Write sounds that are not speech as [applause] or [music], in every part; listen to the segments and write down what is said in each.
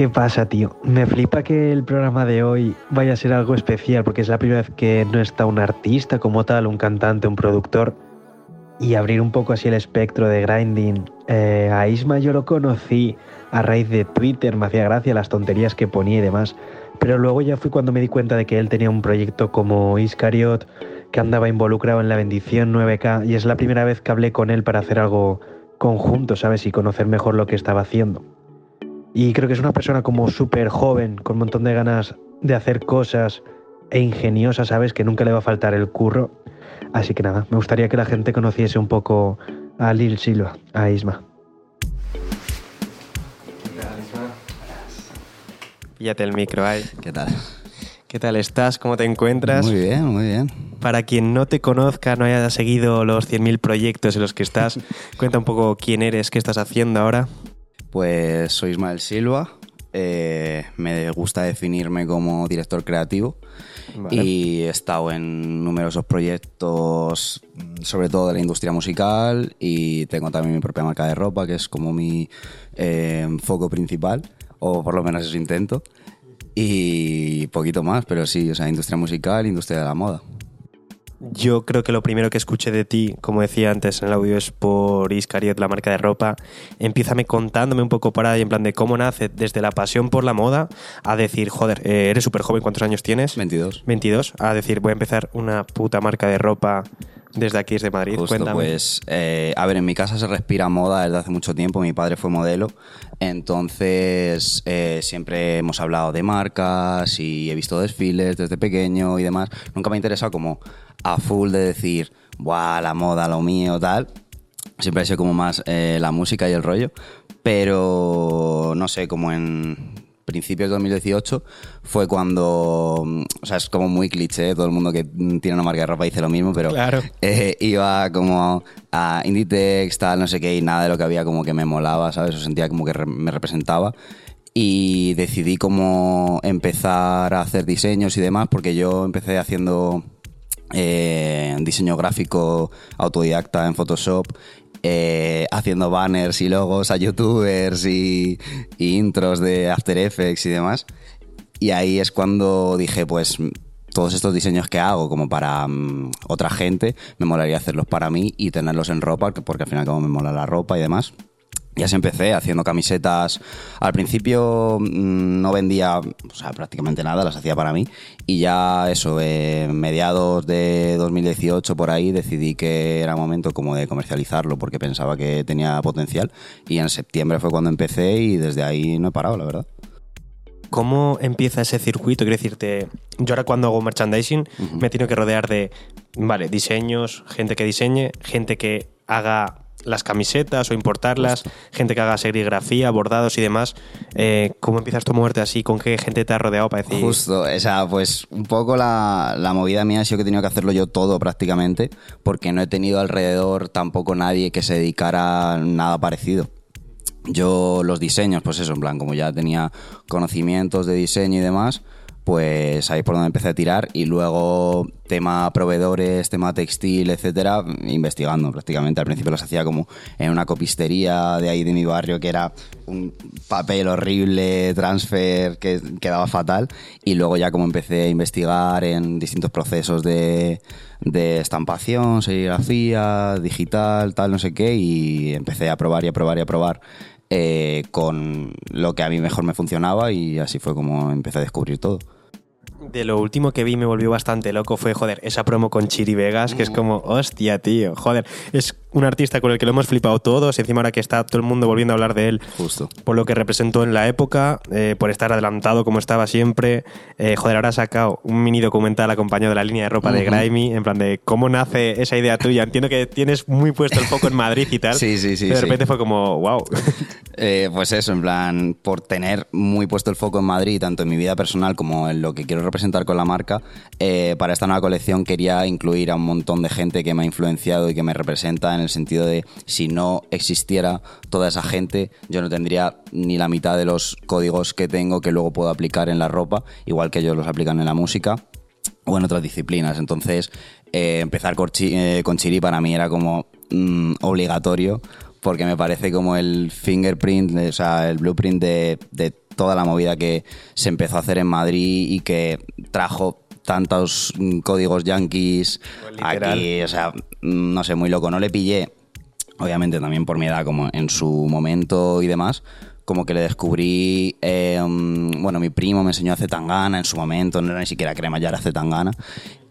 ¿Qué pasa, tío? Me flipa que el programa de hoy vaya a ser algo especial porque es la primera vez que no está un artista como tal, un cantante, un productor. Y abrir un poco así el espectro de grinding. Eh, a Isma yo lo conocí a raíz de Twitter, me hacía gracia las tonterías que ponía y demás. Pero luego ya fui cuando me di cuenta de que él tenía un proyecto como Iscariot, que andaba involucrado en la bendición 9K, y es la primera vez que hablé con él para hacer algo conjunto, ¿sabes? Y conocer mejor lo que estaba haciendo. Y creo que es una persona como súper joven, con un montón de ganas de hacer cosas e ingeniosa, ¿sabes? Que nunca le va a faltar el curro. Así que nada, me gustaría que la gente conociese un poco a Lil Silva, a Isma. Píllate el micro ahí. ¿Qué tal? ¿Qué tal estás? ¿Cómo te encuentras? Muy bien, muy bien. Para quien no te conozca, no haya seguido los 100.000 proyectos en los que estás, [laughs] cuenta un poco quién eres, qué estás haciendo ahora. Pues soy Ismael Silva. eh, me gusta definirme como director creativo Vale. y he estado en numerosos proyectos, mm, sobre todo de la industria musical, y tengo también mi propia marca de ropa, que es como mi eh, foco principal, o por lo menos eso intento. Y poquito más, pero sí, o sea, industria musical, industria de la moda. Yo creo que lo primero que escuché de ti, como decía antes en el audio, es por Iscariot, la marca de ropa. Empiézame contándome un poco por ahí, en plan de cómo nace desde la pasión por la moda a decir, joder, eh, eres súper joven, ¿cuántos años tienes? 22. 22. A decir, voy a empezar una puta marca de ropa desde aquí, desde Madrid. Justo, Cuéntame. pues, eh, a ver, en mi casa se respira moda desde hace mucho tiempo. Mi padre fue modelo, entonces eh, siempre hemos hablado de marcas y he visto desfiles desde pequeño y demás. Nunca me ha interesado como a full de decir, ¡buah, la moda, lo mío, tal! Siempre ha sido como más eh, la música y el rollo, pero no sé, como en principios de 2018 fue cuando, o sea, es como muy cliché, todo el mundo que tiene una marca de ropa dice lo mismo, pero Claro. eh, iba como a Inditex, tal, no sé qué, y nada de lo que había como que me molaba, ¿sabes? O sentía como que re- me representaba. Y decidí como empezar a hacer diseños y demás, porque yo empecé haciendo eh, diseño gráfico autodidacta en Photoshop, eh, haciendo banners y logos a youtubers y, intros de After Effects y demás. Y ahí es cuando dije, pues todos estos diseños que hago como para mm, otra gente, me molaría hacerlos para mí y tenerlos en ropa, que- porque al final como me mola la ropa y demás. Y así empecé haciendo camisetas. Al principio mm, no vendía o sea, prácticamente nada, las hacía para mí. Y ya eso, eh, mediados de 2018 por ahí decidí que era momento como de comercializarlo porque pensaba que tenía potencial. Y en septiembre fue cuando empecé y desde ahí no he parado, la verdad. ¿Cómo empieza ese circuito? Quiero decirte, yo ahora cuando hago merchandising me tengo que rodear de, vale, diseños, gente que diseñe, gente que haga las camisetas o importarlas, gente que haga serigrafía, bordados y demás. Eh, ¿Cómo empiezas tú a moverte así? ¿Con qué gente te has rodeado para decir? Justo, o sea, pues un poco la, la movida mía ha sido que he tenido que hacerlo yo todo prácticamente, porque no he tenido alrededor tampoco nadie que se dedicara a nada parecido. Yo los diseños, pues eso, en plan, como ya tenía conocimientos de diseño y demás, pues ahí por donde empecé a tirar y luego tema proveedores, tema textil, etcétera, investigando prácticamente. Al principio los hacía como en una copistería de ahí de mi barrio que era un papel horrible, transfer que quedaba fatal y luego ya como empecé a investigar en distintos procesos de, de estampación, serigrafía, digital, tal, no sé qué y empecé a probar y a probar y a probar eh, con lo que a mí mejor me funcionaba y así fue como empecé a descubrir todo. De lo último que vi me volvió bastante loco fue, joder, esa promo con Chiri Vegas, que es como, hostia, tío, joder, es un artista con el que lo hemos flipado todos y encima ahora que está todo el mundo volviendo a hablar de él Justo. por lo que representó en la época, eh, por estar adelantado como estaba siempre. Eh, joder, ahora ha sacado un mini documental acompañado de la línea de ropa de. Grimy, en plan de cómo nace esa idea tuya. Entiendo que tienes muy puesto el foco en Madrid y tal. Sí, sí, sí, pero de sí. repente fue como, wow. Eh, pues eso, en plan, por tener muy puesto el foco en Madrid, tanto en mi vida personal como en lo que quiero representar con la marca, eh, para esta nueva colección quería incluir a un montón de gente que me ha influenciado y que me representa en el sentido de si no existiera toda esa gente, yo no tendría ni la mitad de los códigos que tengo que luego puedo aplicar en la ropa, igual que ellos los aplican en la música o en otras disciplinas. Entonces, eh, empezar eh, con Chiri para mí era como mm, obligatorio porque me parece como el fingerprint, o sea, el blueprint de, de toda la movida que se empezó a hacer en Madrid y que trajo tantos códigos yankees Literal. aquí, o sea, no sé, muy loco. No le pillé, obviamente también por mi edad, como en su momento y demás, como que le descubrí, eh, mm, bueno, mi primo me enseñó a Zetangana en su momento, no era ni siquiera crema, ya era Zetangana.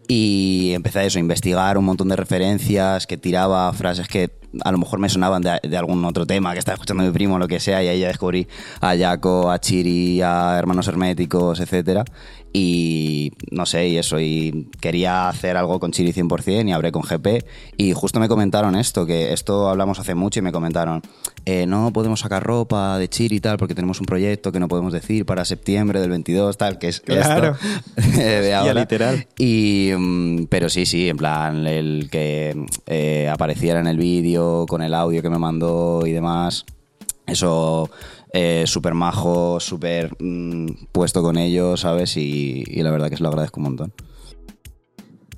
Y empecé a eso, a investigar un montón de referencias, que tiraba frases que a lo mejor me sonaban de, de algún otro tema que estaba escuchando mi primo, lo que sea, y ahí ya descubrí a Jaco, a Chiri, a Hermanos Herméticos, etcétera. Y no sé, y eso, y quería hacer algo con Chiri 100% y hablé con GP. Y justo me comentaron esto, que esto hablamos hace mucho y me comentaron, eh, no podemos sacar ropa de Chiri y tal, porque tenemos un proyecto que no podemos decir para septiembre del 22, tal, que es Claro. esto [laughs] de ahora. literal. Y, mm, pero sí, sí, en plan, el que eh, apareciera en el vídeo con el audio que me mandó y demás. Eso, eh, súper majo, súper mm, puesto con ellos, ¿sabes? Y, y la verdad que se lo agradezco un montón.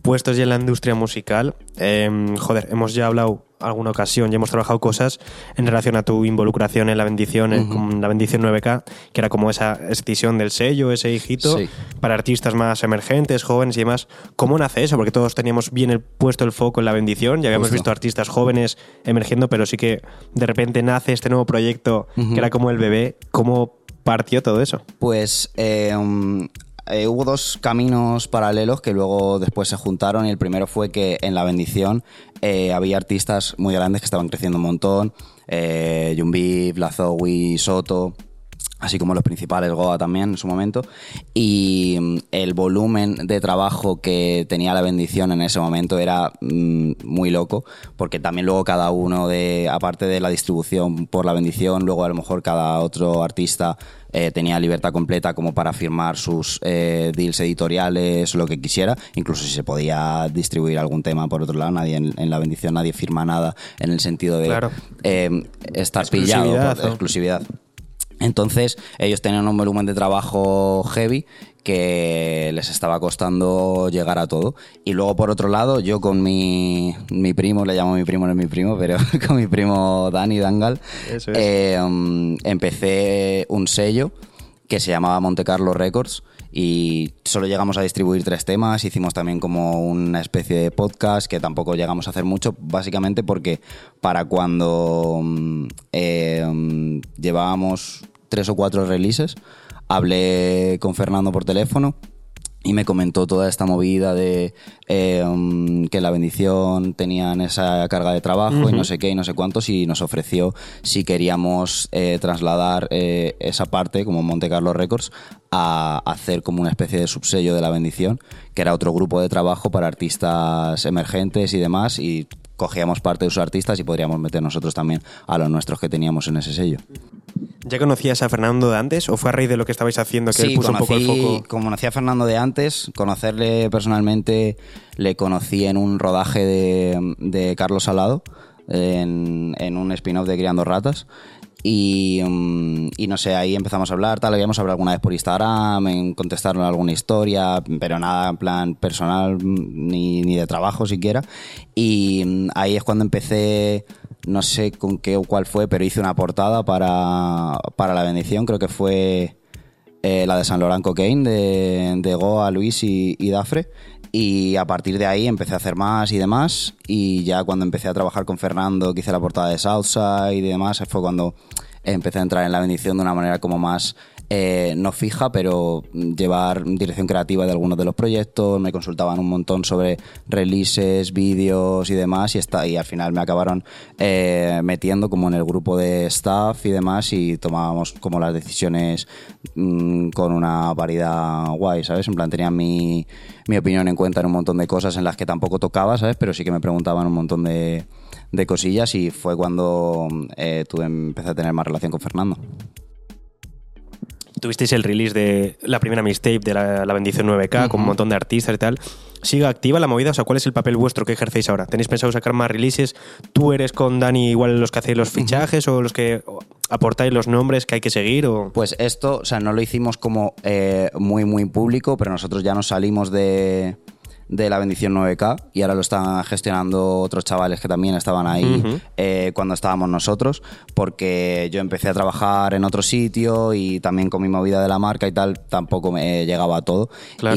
Puestos ya en la industria musical, eh, joder, hemos ya hablado alguna ocasión, ya hemos trabajado cosas en relación a tu involucración en la bendición, en- con la bendición 9K, que era como esa escisión del sello, ese hijito, Sí. para artistas más emergentes, jóvenes y demás. ¿Cómo nace eso? Porque todos teníamos bien el, puesto el foco en la bendición, ya habíamos Justo. visto artistas jóvenes emergiendo, pero sí que de repente nace este nuevo proyecto que era como el bebé. ¿Cómo partió todo eso? Pues eh, um, eh, hubo dos caminos paralelos que luego después se juntaron y el primero fue que en La Bendición eh, había artistas muy grandes que estaban creciendo un montón, eh, Jumbi, Blazowi, Soto, así como los principales, Goa también en su momento, y mm, el volumen de trabajo que tenía la bendición en ese momento era mm, muy loco, porque también luego cada uno de, aparte de la distribución por la bendición, luego a lo mejor cada otro artista eh, tenía libertad completa como para firmar sus eh, deals editoriales, lo que quisiera, incluso si se podía distribuir algún tema por otro lado, nadie en, en la bendición nadie firma nada en el sentido de Claro. eh, estar pillado Exclusividad, por ¿no? exclusividad. Entonces, ellos tenían un volumen de trabajo heavy que les estaba costando llegar a todo. Y luego, por otro lado, yo con mi, mi primo, le llamo mi primo, no es mi primo, pero [laughs] con mi primo Dani Dangal, es. eh, empecé un sello que se llamaba Monte Carlo Records y solo llegamos a distribuir tres temas, hicimos también como una especie de podcast que tampoco llegamos a hacer mucho, básicamente porque para cuando mm, eh, mm, llevábamos tres o cuatro releases, hablé con Fernando por teléfono y me comentó toda esta movida de eh, um, que la bendición tenían esa carga de trabajo y no sé qué y no sé cuántos y nos ofreció si queríamos eh, trasladar eh, esa parte como Monte Carlo Records a hacer como una especie de subsello de la bendición que era otro grupo de trabajo para artistas emergentes y demás y cogíamos parte de sus artistas y podríamos meter nosotros también a los nuestros que teníamos en ese sello. ¿Ya conocías a Fernando de antes o fue a raíz de lo que estabais haciendo que él Sí, puso un poco el conocí- foco? Como conocía a Fernando de antes, conocerle personalmente le conocí en un rodaje de, de Carlos Salado, en, en un spin-off de Criando Ratas. Y, mm, y no sé, ahí empezamos a hablar, tal, habíamos hablado alguna vez por Instagram, en alguna historia, pero nada en plan personal mm, ni, ni de trabajo siquiera. Y mm, ahí es cuando empecé, no sé con qué o cuál fue, pero hice una portada para, para la bendición, creo que fue eh, la de San Laurent Cocaine, de, de Goa, Luis y, y Dafre. Y a partir de ahí empecé a hacer más y demás. Y ya cuando empecé a trabajar con Fernando, que hice la portada de Southside y demás, fue cuando empecé a entrar en la bendición de una manera como más eh, no fija, pero llevar dirección creativa de algunos de los proyectos. Me consultaban un montón sobre releases, vídeos y demás. Y, al final me acabaron eh, metiendo como en el grupo de staff y demás. Y tomábamos como las decisiones mm, con una paridad guay, ¿sabes? En plan, tenían mi, mi opinión en cuenta en un montón de cosas en las que tampoco tocaba, ¿sabes? Pero sí que me preguntaban un montón de, de cosillas y fue cuando eh, tuve, empecé a tener más relación con Fernando. Tuvisteis el release de la primera mixtape de la, la Bendición 9K con un montón de artistas y tal. ¿Sigue activa la movida? O sea, ¿cuál es el papel vuestro que ejercéis ahora? ¿Tenéis pensado sacar más releases? ¿Tú eres con Dani igual los que hacéis los fichajes o los que aportáis los nombres que hay que seguir? O... Pues esto, o sea, no lo hicimos como eh, muy, muy público, pero nosotros ya nos salimos de, de la bendición 9K y ahora lo están gestionando otros chavales que también estaban ahí eh, cuando estábamos nosotros, porque yo empecé a trabajar en otro sitio y también con mi movida de la marca y tal, tampoco me llegaba a todo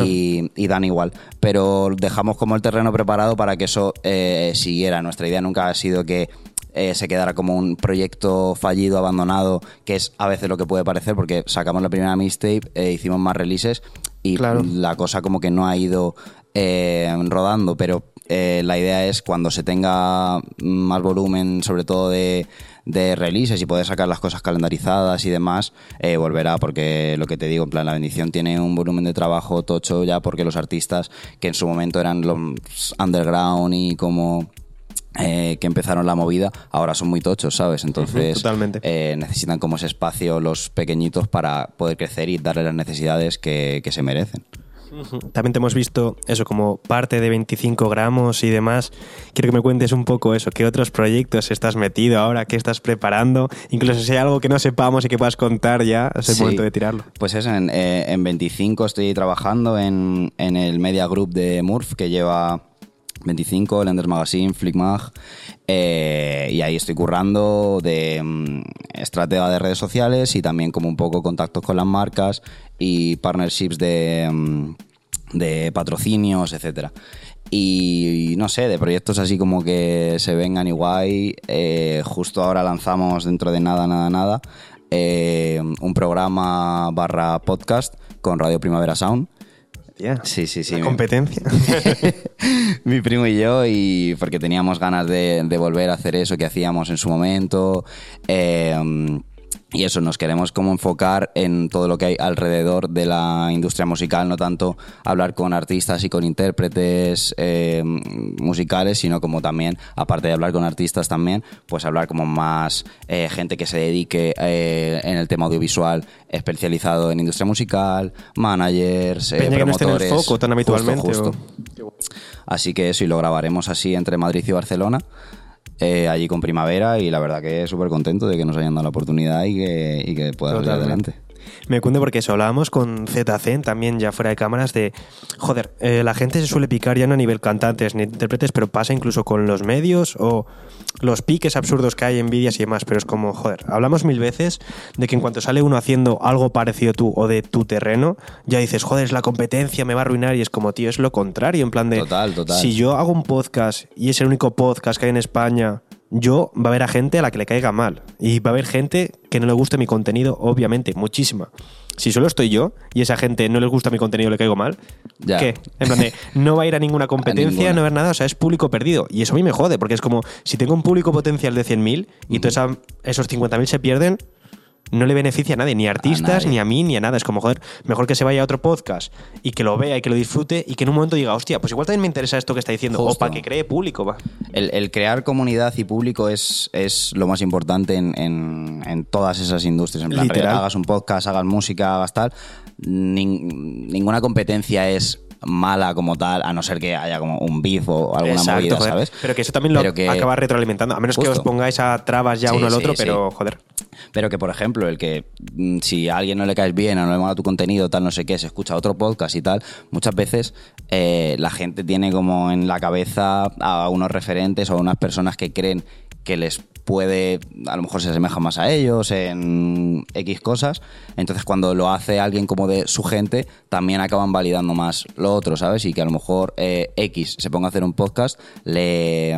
y, y, dan igual. Pero dejamos como el terreno preparado para que eso eh, siguiera. Nuestra idea nunca ha sido que eh, se quedara como un proyecto fallido, abandonado, que es a veces lo que puede parecer, porque sacamos la primera mixtape, eh, hicimos más releases y la cosa como que no ha ido eh, rodando, pero la idea es cuando se tenga más volumen, sobre todo de, de releases y poder sacar las cosas calendarizadas y demás, volverá, porque lo que te digo, en plan, la bendición tiene un volumen de trabajo tocho ya, porque los artistas que en su momento eran los underground y como eh, que empezaron la movida, ahora son muy tochos, ¿sabes? Entonces eh, necesitan como ese espacio los pequeñitos para poder crecer y darle las necesidades que, se merecen. También te hemos visto eso como parte de 25 gramos y demás. Quiero que me cuentes un poco eso, qué otros proyectos estás metido ahora, qué estás preparando, incluso si hay algo que no sepamos y que puedas contar ya, es el momento de tirarlo. Pues eso, en, eh, en 25 estoy trabajando en, en el Media Group de Murph, que lleva 25, Lenders Magazine, Flickmag, eh, y ahí estoy currando de mm, estratega de redes sociales y también como un poco contactos con las marcas y partnerships de, mm, de patrocinios, etcétera. Y, no sé, de proyectos así como que se vengan igual. Eh, justo ahora lanzamos dentro de nada, nada, nada eh, un programa barra podcast con Radio Primavera Sound Sí, sí, sí. competencia. [laughs] Mi primo y yo, y porque teníamos ganas de, de, volver a hacer eso que hacíamos en su momento. Eh, y eso, nos queremos como enfocar en todo lo que hay alrededor de la industria musical, no tanto hablar con artistas y con intérpretes eh, musicales, sino como también, aparte de hablar con artistas también, pues hablar como más eh, gente que se dedique eh, en el tema audiovisual especializado en industria musical, managers, Peña promotores. Que no esté en el foco tan habitualmente. Así que eso, y lo grabaremos así entre Madrid y Barcelona. Eh, allí con Primavera y la verdad que súper contento de que nos hayan dado la oportunidad y que, y que pueda salir adelante. Me cunde porque eso, hablábamos con ZC también ya fuera de cámaras de, joder, eh, la gente se suele picar ya no a nivel cantantes ni intérpretes, pero pasa incluso con los medios o los piques absurdos que hay, envidias y demás, pero es como, joder, hablamos mil veces de que en cuanto sale uno haciendo algo parecido tú o de tu terreno, ya dices, joder, es la competencia, me va a arruinar y es como, tío, es lo contrario, en plan de, total, total. si yo hago un podcast y es el único podcast que hay en España yo va a haber a gente a la que le caiga mal. Y va a haber gente que no le guste mi contenido, obviamente, muchísima. Si solo estoy yo y esa gente no les gusta mi contenido, le caigo mal, ¿qué? En plan no va a ir a ninguna [laughs] competencia, no va a ver nada, o sea, es público perdido. Y eso a mí me jode, porque es como, si tengo un público potencial de 100.000 y todos esos 50.000 se pierden, no le beneficia a nadie, ni a artistas, ni a mí, ni a nada. Es como, joder, mejor que se vaya a otro podcast y que lo vea y que lo disfrute y que en un momento diga, hostia, pues igual también me interesa esto que está diciendo, o para que cree público. Va. El, crear comunidad y público es, es lo más importante en, en, todas esas industrias. En plan, hagas un podcast, hagas música, hagas tal. ninguna competencia es mala como tal, a no ser que haya como un beef o alguna movida, ¿sabes? Pero que eso también lo acaba retroalimentando, a menos que os pongáis a trabas ya uno al otro, pero joder. Pero que, por ejemplo, el que mm, si a alguien no le caes bien o no le mola tu contenido, tal, no sé qué, se escucha otro podcast y tal, muchas veces eh, la gente tiene como en la cabeza a unos referentes o a unas personas que creen que les puede, a lo mejor se asemeja más a ellos en X cosas. Entonces, cuando lo hace alguien como de su gente, también acaban validando más lo otro, ¿sabes? Y que a lo mejor eh, X se ponga a hacer un podcast, le,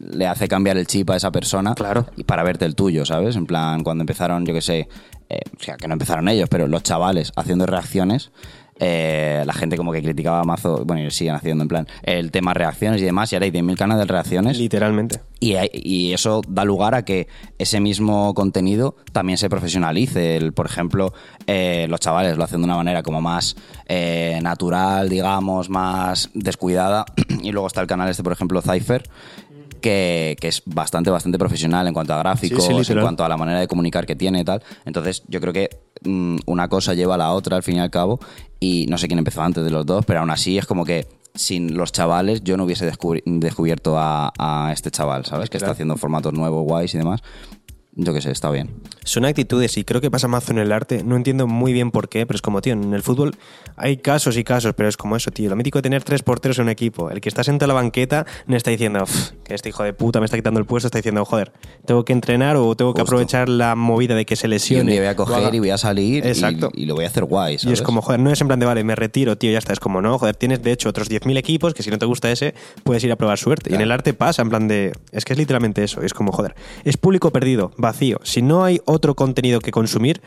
le hace cambiar el chip a esa persona claro. y para verte el tuyo, ¿sabes? En plan, cuando empezaron, yo que sé, eh, o sea, que no empezaron ellos, pero los chavales haciendo reacciones, eh, la gente como que criticaba mazo, bueno, y siguen haciendo en plan, el tema reacciones y demás, y ahora hay 10.000 canales de reacciones. Literalmente. Y, y, eso da lugar a que ese mismo contenido también se profesionalice. El, por ejemplo, eh, los chavales lo hacen de una manera como más eh, natural, digamos, más descuidada. [clears throat] y luego está el canal este, por ejemplo, Cypher, que, es bastante, bastante profesional en cuanto a gráficos, en cuanto a la manera de comunicar que tiene y tal. Entonces, yo creo que una cosa lleva a la otra al fin y al cabo. Y no sé quién empezó antes de los dos, pero aún así es como que sin los chavales yo no hubiese descubierto a, este chaval, ¿sabes? Que está haciendo formatos nuevos, guays y demás. Yo qué sé, está bien. Son actitudes y creo que pasa más en el arte. No entiendo muy bien por qué, pero es como, tío, en el fútbol hay casos y casos, pero es como eso, tío. Lo mítico de tener tres porteros en un equipo. El que está sentado en la banqueta no está diciendo "Uf, que este hijo de puta me está quitando el puesto, está diciendo, joder, tengo que entrenar o tengo que Justo. aprovechar la movida de que se Y un lesione. día voy a coger y voy a salir Exacto. y, lo voy a hacer guay, Y es como, joder, no es en plan de, vale, me retiro, tío, ya está. Es como, no, joder, tienes de hecho otros 10.000 equipos que si no te gusta ese, puedes ir a probar suerte. Y en el arte pasa, en plan de, es que es literalmente eso. Es como, joder, es público perdido, vacío. Si no hay otro contenido que consumir,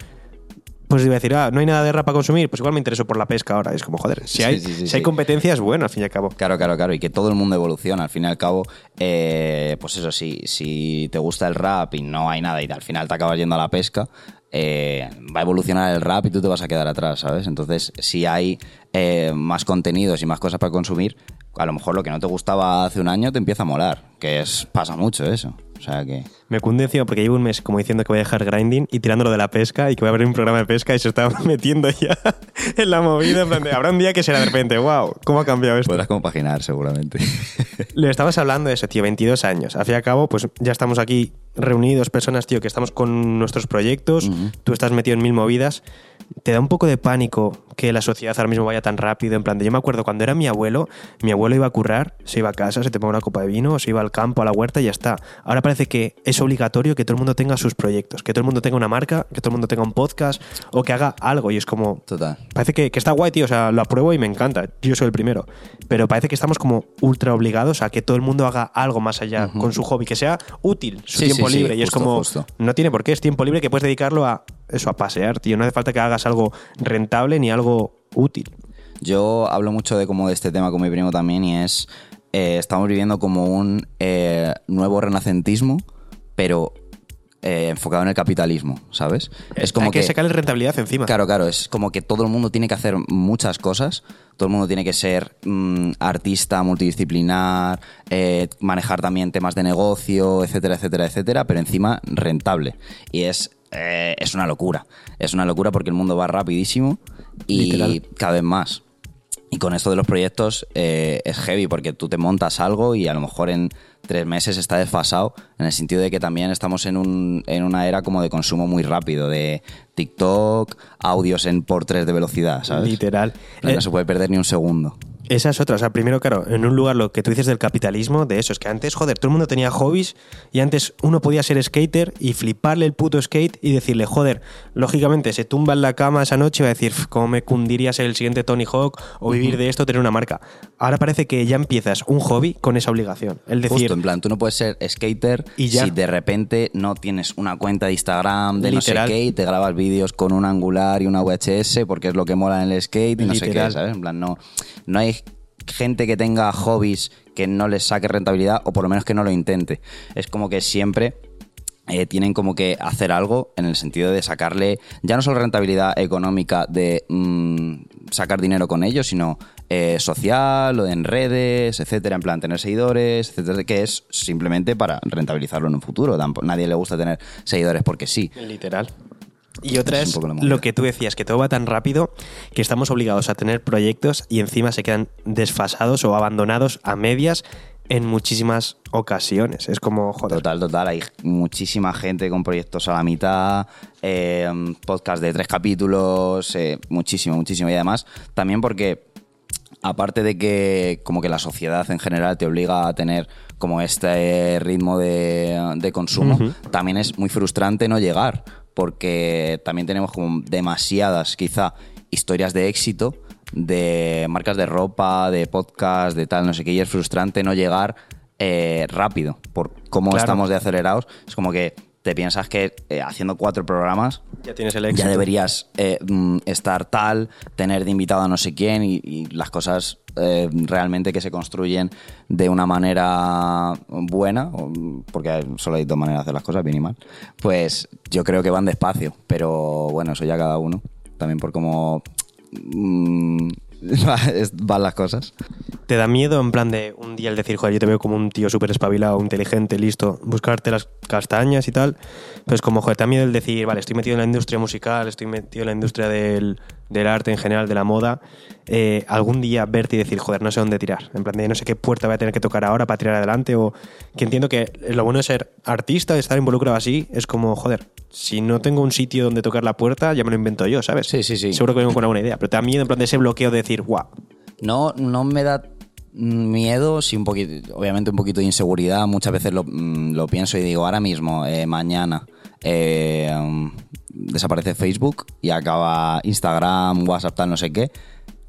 pues iba a decir, ah, no hay nada de rap para consumir, pues igual me intereso por la pesca ahora. Es como, joder, si hay, sí, sí, si hay competencia es bueno, al fin y al cabo. Claro, claro, claro. Y que todo el mundo evoluciona. Al fin y al cabo, eh, pues eso sí, si te gusta el rap y no hay nada y al final te acabas yendo a la pesca, eh, va a evolucionar el rap y tú te vas a quedar atrás, ¿sabes? Entonces, si hay eh, más contenidos y más cosas para consumir, a lo mejor lo que no te gustaba hace un año te empieza a molar. Que es pasa mucho eso. O sea que... Me cunde encima porque llevo un mes como diciendo que voy a dejar grinding y tirándolo de la pesca y que voy a abrir un programa de pesca y se está [laughs] metiendo ya en la movida. En plan de, habrá un día que será de repente, wow, ¿cómo ha cambiado esto? Podrás compaginar seguramente. [laughs] Le estabas hablando de eso, tío, 22 años. Al fin y al cabo, pues ya estamos aquí reunidos, personas, tío, que estamos con nuestros proyectos, tú estás metido en mil movidas. ¿Te da un poco de pánico que la sociedad ahora mismo vaya tan rápido? En plan, de, yo me acuerdo cuando era mi abuelo, mi abuelo iba a currar, se iba a casa, se tomaba una copa de vino, se iba al campo, a la huerta y ya está. Ahora parece que es obligatorio que todo el mundo tenga sus proyectos, que todo el mundo tenga una marca, que todo el mundo tenga un podcast o que haga algo. Y es como, Total. Parece que, que está guay, tío. O sea, lo apruebo y me encanta. Yo soy el primero. Pero parece que estamos como ultra obligados a que todo el mundo haga algo más allá con su hobby, que sea útil, su Sí, tiempo sí, sí, libre. y es como, justo. no tiene por qué, es tiempo libre que puedes dedicarlo a eso, a pasear, tío. No hace falta que hagas algo rentable ni algo útil. Yo hablo mucho de como de este tema con mi primo también y es eh, estamos viviendo como un eh, nuevo renacentismo, pero eh, enfocado en el capitalismo, ¿sabes? Es como Hay que, sacarle rentabilidad encima. Claro, claro, es como que todo el mundo tiene que hacer muchas cosas, todo el mundo tiene que ser mm, artista multidisciplinar, eh, manejar también temas de negocio, etcétera, etcétera, etcétera, pero encima rentable. Y es, eh, es una locura, es una locura porque el mundo va rapidísimo y Literal. cada vez más. Y con esto de los proyectos eh, es heavy porque tú te montas algo y a lo mejor en tres meses está desfasado, en el sentido de que también estamos en, un, en una era como de consumo muy rápido, de TikTok, audios en por tres de velocidad, ¿sabes? Literal. No Eh, se puede perder ni un segundo. Esa es otra. O sea, primero, claro, en un lugar lo que tú dices del capitalismo, de eso, es que antes, joder, todo el mundo tenía hobbies y antes uno podía ser skater y fliparle el puto skate y decirle, joder, lógicamente se tumba en la cama esa noche y va a decir, "Pf, ¿cómo me cundiría ser el siguiente Tony Hawk o vivir de esto, tener una marca? Ahora parece que ya empiezas un hobby con esa obligación. El decir, Justo, en plan, tú no puedes ser skater Y ya. si de repente no tienes una cuenta de Instagram de Literal. no sé qué y te grabas vídeos con un angular y una VHS porque es lo que mola en el skate y no sé qué, ¿sabes? En plan, no, no hay gente que tenga hobbies que no les saque rentabilidad o por lo menos que no lo intente. Es como que siempre eh, tienen como que hacer algo en el sentido de sacarle ya no solo rentabilidad económica de mm, sacar dinero con ellos, sino eh, social o en redes, etcétera, en plan tener seguidores, etcétera, que es simplemente para rentabilizarlo en un futuro. Tampo- Nadie le gusta tener seguidores porque sí. Literal. Y otra Es lo que tú decías, que todo va tan rápido que estamos obligados a tener proyectos y encima se quedan desfasados o abandonados a medias en muchísimas ocasiones. Es como, joder, Total, total. Hay muchísima gente con proyectos a la mitad, eh, podcast de tres capítulos, eh, muchísimo, muchísimo. Y además, también porque, aparte de que como que la sociedad en general te obliga a tener como este ritmo de, de consumo, también es muy frustrante no llegar, porque también tenemos como demasiadas, quizá, historias de éxito de marcas de ropa, de podcast, de tal, no sé qué, y es frustrante no llegar eh, rápido por cómo Claro. estamos de acelerados. Es como que te piensas que eh, haciendo cuatro programas ya tienes el éxito. ya deberías eh, mm, estar tal, tener de invitado a no sé quién y, y las cosas eh, realmente que se construyen de una manera buena, porque solo hay dos maneras de hacer las cosas, bien y mal, pues yo creo que van despacio, pero bueno, eso ya cada uno, también por cómo mm, [laughs] van las cosas. ¿Te da miedo en plan de un día el decir, joder, yo te veo como un tío súper espabilado, inteligente, listo, buscarte las castañas y tal? Pues como, joder, te da miedo el decir, vale, estoy metido en la industria musical, estoy metido en la industria del, del arte en general, de la moda, eh, algún día verte y decir, joder, no sé dónde tirar, en plan de no sé qué puerta voy a tener que tocar ahora para tirar adelante, o que entiendo que lo bueno de ser artista, de estar involucrado así, es como, joder, si no tengo un sitio donde tocar la puerta, ya me lo invento yo, ¿sabes? Sí, sí, sí. Seguro que vengo con alguna idea, pero te da miedo en plan de ese bloqueo de decir, guau, No, no me da miedo, sí un poquito, obviamente un poquito de inseguridad. Muchas veces lo, mm, lo pienso y digo, ahora mismo, eh, mañana, eh, desaparece Facebook y acaba Instagram, WhatsApp, tal, no sé qué.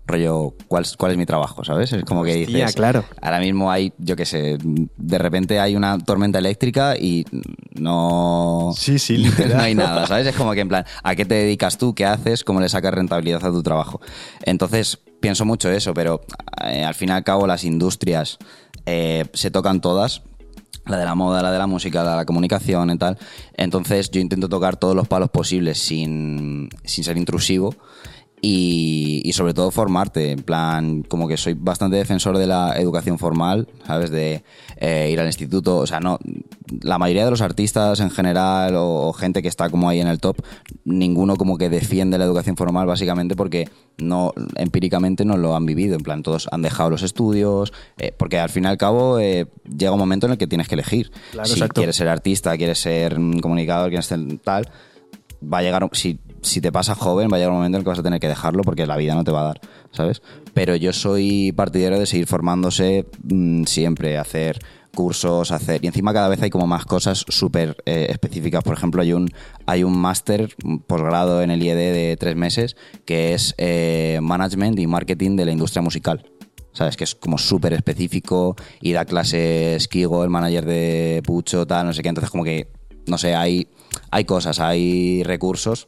Rollo, ¿cuál, es- cuál es mi trabajo? ¿Sabes? Es como que Hostia, dices. claro. Ahora mismo hay, yo qué sé, de repente hay una tormenta eléctrica y no. Sí, sí, [laughs] literal. no hay nada, ¿sabes? Es como que en plan, ¿a qué te dedicas tú? ¿Qué haces? ¿Cómo le sacas rentabilidad a tu trabajo? Entonces, pienso mucho eso, pero eh, al fin y al cabo las industrias eh, se tocan todas. La de la moda, la de la música, la de la comunicación y tal. Entonces yo intento tocar todos los palos posibles sin, sin ser intrusivo y, y sobre todo formarte. En plan, como que soy bastante defensor de la educación formal, ¿sabes? De eh, ir al instituto. O sea, no. La mayoría de los artistas en general o, o gente que está como ahí en el top, ninguno como que defiende la educación formal básicamente porque no empíricamente no lo han vivido. En plan, todos han dejado los estudios, eh, porque al fin y al cabo eh, llega un momento en el que tienes que elegir. Claro, si exacto. quieres ser artista, quieres ser comunicador, quieres ser tal, va a llegar, si, si te pasa joven, va a llegar un momento en el que vas a tener que dejarlo porque la vida no te va a dar, ¿sabes? Pero yo soy partidario de seguir formándose mm, siempre, hacer cursos, hacer... Y encima cada vez hay como más cosas súper eh, específicas. Por ejemplo, hay un, hay un máster, posgrado en el IED de tres meses, que es eh, Management y Marketing de la Industria Musical. ¿Sabes? Que es como súper específico y da clases Kigo, el manager de Pucho, tal, no sé qué. Entonces, como que, no sé, hay, hay cosas, hay recursos.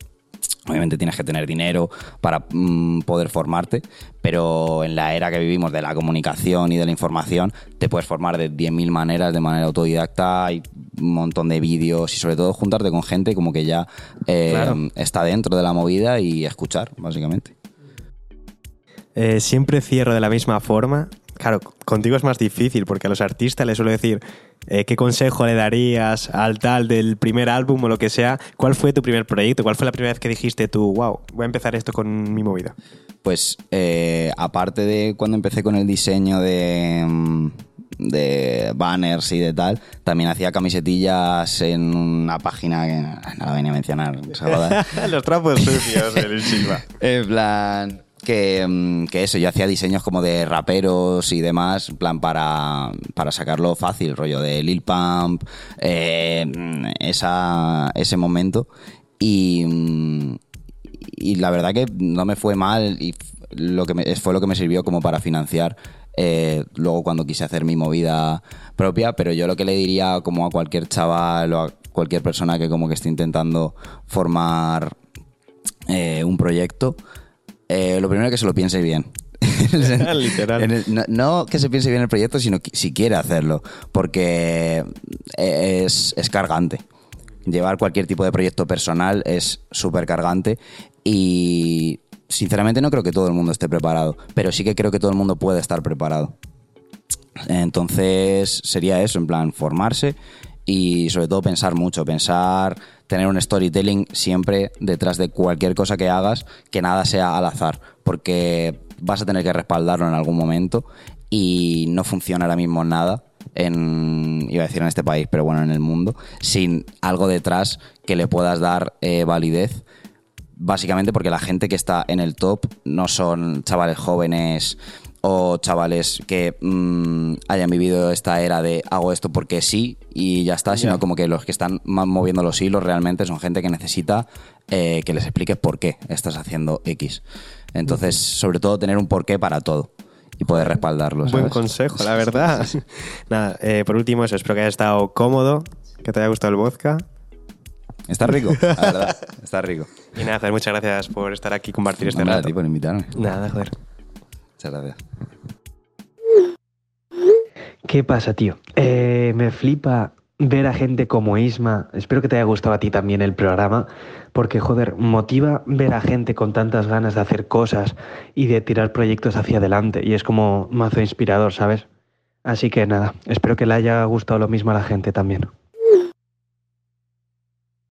Obviamente tienes que tener dinero para mm, poder formarte, pero en la era que vivimos de la comunicación y de la información, te puedes formar de 10.000 maneras, de manera autodidacta, hay un montón de vídeos y sobre todo juntarte con gente como que ya eh, Claro. está dentro de la movida y escuchar, básicamente. Eh, siempre cierro de la misma forma. Claro, contigo es más difícil porque a los artistas les suelo decir eh, qué consejo le darías al tal del primer álbum o lo que sea. ¿Cuál fue tu primer proyecto? ¿Cuál fue la primera vez que dijiste tú, wow, voy a empezar esto con mi movida? Pues eh, aparte de cuando empecé con el diseño de, mm, de banners y de tal, también hacía camisetillas en una página que no la venía a mencionar. [laughs] los trapos sucios Silva. [laughs] En plan. Que, mm, que eso, yo hacía diseños como de raperos y demás, en plan para, para sacarlo fácil, rollo de Lil Pump, eh, mm, esa, ese momento. Y, mm, y la verdad que no me fue mal y lo que fue lo que me sirvió como para financiar eh, luego cuando quise hacer mi movida propia, pero yo lo que le diría como a cualquier chaval o a cualquier persona que como que esté intentando formar eh, un proyecto, eh, lo primero es que se lo piense bien. [laughs] [laughs] Literal. El- no, no que se piense bien el proyecto, sino que, si quiere hacerlo, porque es, es cargante. Llevar cualquier tipo de proyecto personal es súper cargante y sinceramente no creo que todo el mundo esté preparado, pero sí que creo que todo el mundo puede estar preparado. Entonces sería eso, en plan, formarse y sobre todo pensar mucho, pensar, tener un storytelling siempre detrás de cualquier cosa que hagas, que nada sea al azar, porque vas a tener que respaldarlo en algún momento y no funciona ahora mismo nada en, iba a decir en este país, pero bueno, en el mundo, sin algo detrás que le puedas dar eh, validez. Básicamente porque la gente que está en el top no son chavales jóvenes o chavales que mm, hayan vivido esta era de hago esto porque sí y ya está, sino como que los que están moviendo los hilos realmente son gente que necesita eh, que les expliques por qué estás haciendo X. Entonces, sobre todo tener un porqué para todo y poder respaldarlo. Buen consejo, la verdad. [laughs] Nada, eh, por último, eso, espero que haya estado cómodo, que te haya gustado el vodka. Está rico, [laughs] la verdad, está rico. Y nada, joder, muchas gracias por estar aquí y compartir este rato. ti por invitarme. Nada, joder. Muchas. ¿Qué pasa, tío? Eh, me flipa ver a gente como Isma, espero que te haya gustado a ti también el programa, porque joder, motiva ver a gente con tantas ganas de hacer cosas y de tirar proyectos hacia adelante, y es como mazo inspirador, ¿sabes? Así que nada, espero que le haya gustado lo mismo a la gente también.